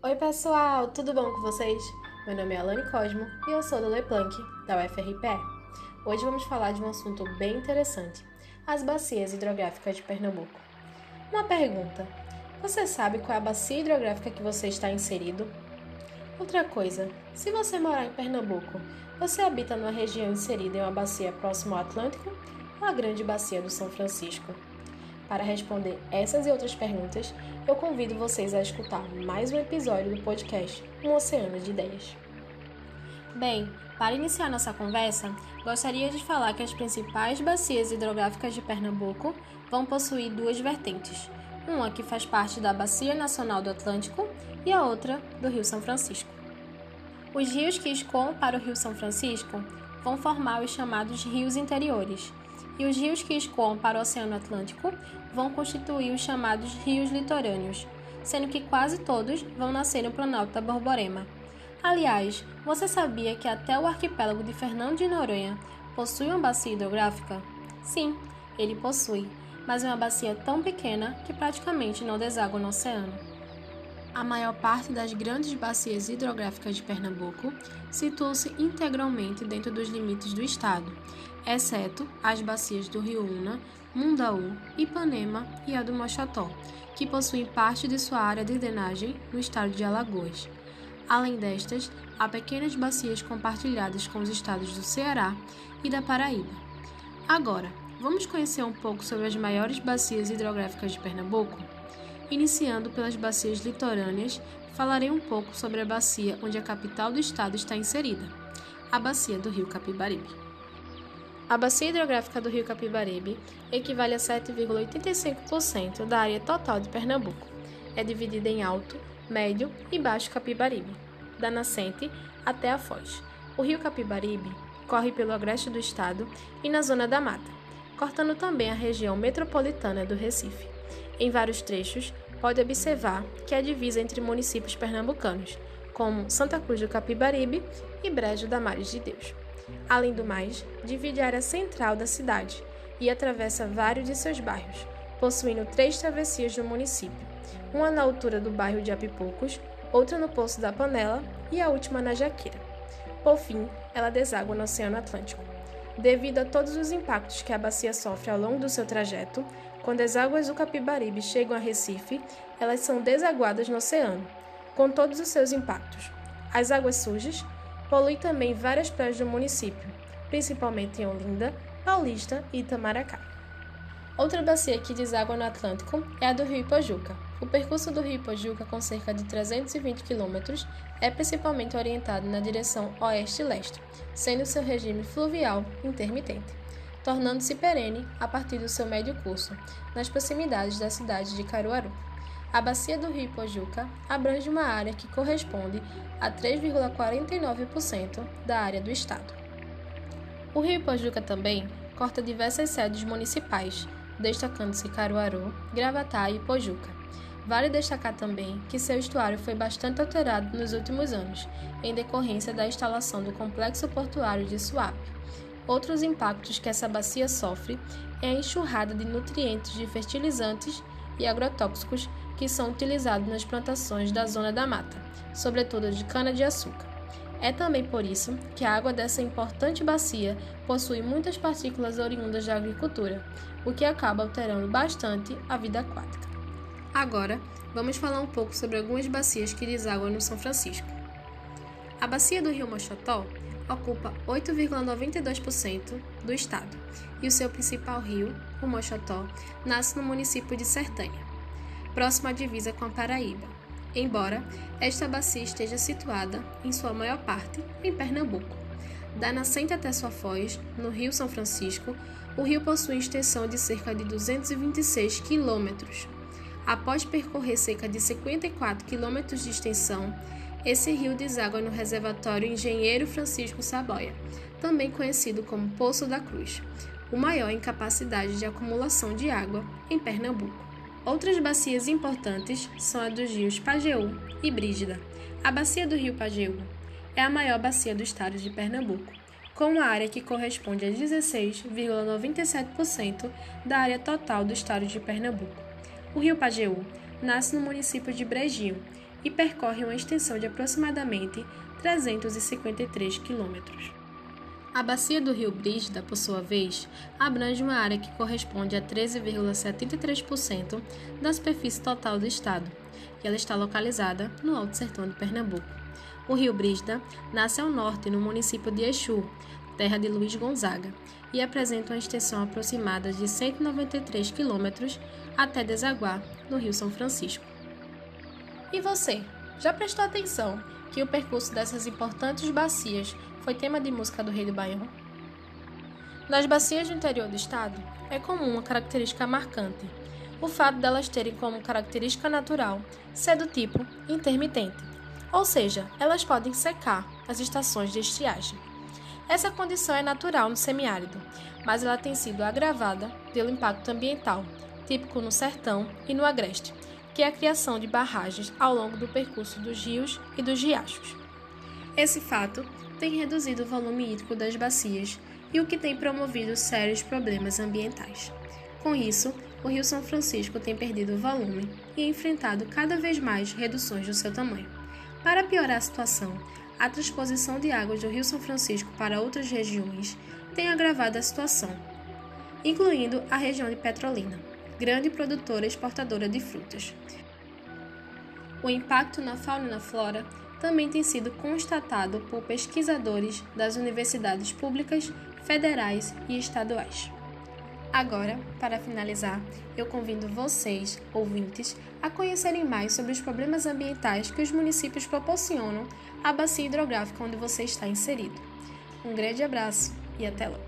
Oi, pessoal, tudo bom com vocês? Meu nome é Alane Cosmo e eu sou do Leplanck, da UFRPE. Hoje vamos falar de um assunto bem interessante: as bacias hidrográficas de Pernambuco. Uma pergunta: você sabe qual é a bacia hidrográfica que você está inserido? Outra coisa: se você morar em Pernambuco, você habita numa região inserida em uma bacia próxima ao Atlântico ou a Grande Bacia do São Francisco? Para responder essas e outras perguntas, eu convido vocês a escutar mais um episódio do podcast Um Oceano de Ideias. Bem, para iniciar nossa conversa, gostaria de falar que as principais bacias hidrográficas de Pernambuco vão possuir duas vertentes, uma que faz parte da Bacia Nacional do Atlântico e a outra do Rio São Francisco. Os rios que escoam para o Rio São Francisco vão formar os chamados rios interiores, e os rios que escoam para o Oceano Atlântico vão constituir os chamados rios litorâneos, sendo que quase todos vão nascer no Planalto da Borborema. Aliás, você sabia que até o arquipélago de Fernando de Noronha possui uma bacia hidrográfica? Sim, ele possui, mas é uma bacia tão pequena que praticamente não deságua no oceano. A maior parte das grandes bacias hidrográficas de Pernambuco situam-se integralmente dentro dos limites do estado, exceto as bacias do Rio Una, Mundaú, Ipanema e a do Mochotó, que possuem parte de sua área de drenagem no estado de Alagoas. Além destas, há pequenas bacias compartilhadas com os estados do Ceará e da Paraíba. Agora, vamos conhecer um pouco sobre as maiores bacias hidrográficas de Pernambuco? Iniciando pelas bacias litorâneas, falarei um pouco sobre a bacia onde a capital do estado está inserida, a bacia do Rio Capibaribe. A bacia hidrográfica do Rio Capibaribe equivale a 7,85% da área total de Pernambuco. É dividida em Alto, Médio e Baixo Capibaribe, da nascente até a foz. O Rio Capibaribe corre pelo agreste do estado e na zona da mata, cortando também a região metropolitana do Recife. Em vários trechos, pode observar que há divisa entre municípios pernambucanos, como Santa Cruz do Capibaribe e Brejo da Mares de Deus. Além do mais, divide a área central da cidade e atravessa vários de seus bairros, possuindo três travessias do município, uma na altura do bairro de Apipocos, outra no Poço da Panela e a última na Jaqueira. Por fim, ela deságua no Oceano Atlântico. Devido a todos os impactos que a bacia sofre ao longo do seu trajeto, quando as águas do Capibaribe chegam a Recife, elas são desaguadas no oceano, com todos os seus impactos. As águas sujas poluem também várias praias do município, principalmente em Olinda, Paulista e Itamaracá. Outra bacia que deságua no Atlântico é a do Rio Ipojuca. O percurso do Rio Ipojuca, com cerca de 320 quilômetros, é principalmente orientado na direção oeste-leste, sendo seu regime fluvial intermitente, tornando-se perene a partir do seu médio curso, nas proximidades da cidade de Caruaru. A bacia do Rio Ipojuca abrange uma área que corresponde a 3,49% da área do estado. O Rio Ipojuca também corta diversas sedes municipais, destacando-se Caruaru, Gravatá e Pojuca. Vale destacar também que seu estuário foi bastante alterado nos últimos anos, em decorrência da instalação do complexo portuário de Suape. Outros impactos que essa bacia sofre é a enxurrada de nutrientes de fertilizantes e agrotóxicos que são utilizados nas plantações da zona da mata, sobretudo de cana-de-açúcar. É também por isso que a água dessa importante bacia possui muitas partículas oriundas da agricultura, o que acaba alterando bastante a vida aquática. Agora, vamos falar um pouco sobre algumas bacias que desaguam no São Francisco. A bacia do Rio Mochotó ocupa 8,92% do estado e o seu principal rio, o Mochotó, nasce no município de Sertanha, próximo à divisa com a Paraíba embora esta bacia esteja situada, em sua maior parte, em Pernambuco. Da nascente até sua foz, no Rio São Francisco, o rio possui extensão de cerca de 226 quilômetros. Após percorrer cerca de 54 quilômetros de extensão, esse rio deságua no reservatório Engenheiro Francisco Saboia, também conhecido como Poço da Cruz, o maior em capacidade de acumulação de água em Pernambuco. Outras bacias importantes são a dos rios Pajeú e Brígida. A bacia do rio Pajeú é a maior bacia do estado de Pernambuco, com uma área que corresponde a 16,97% da área total do estado de Pernambuco. O rio Pajeú nasce no município de Brejinho e percorre uma extensão de aproximadamente 353 quilômetros. A bacia do rio Brígida, por sua vez, abrange uma área que corresponde a 13,73% da superfície total do estado, e ela está localizada no Alto Sertão de Pernambuco. O rio Brígida nasce ao norte, no município de Exu, terra de Luiz Gonzaga, e apresenta uma extensão aproximada de 193 quilômetros até desaguar no Rio São Francisco. E você, já prestou atenção que o percurso dessas importantes bacias foi tema de música do Rei do Baião? Nas bacias do interior do estado, é comum uma característica marcante, o fato delas terem como característica natural ser do tipo intermitente, ou seja, elas podem secar as estações de estiagem. Essa condição é natural no semiárido, mas ela tem sido agravada pelo impacto ambiental, típico no sertão e no agreste, que é a criação de barragens ao longo do percurso dos rios e dos riachos. Esse fato tem reduzido o volume hídrico das bacias e o que tem promovido sérios problemas ambientais. Com isso, o Rio São Francisco tem perdido volume e enfrentado cada vez mais reduções do seu tamanho. Para piorar a situação, a transposição de águas do Rio São Francisco para outras regiões tem agravado a situação, incluindo a região de Petrolina, grande produtora exportadora de frutas. O impacto na fauna e na flora também tem sido constatado por pesquisadores das universidades públicas, federais e estaduais. Agora, para finalizar, eu convido vocês, ouvintes, a conhecerem mais sobre os problemas ambientais que os municípios proporcionam à bacia hidrográfica onde você está inserido. Um grande abraço e até logo!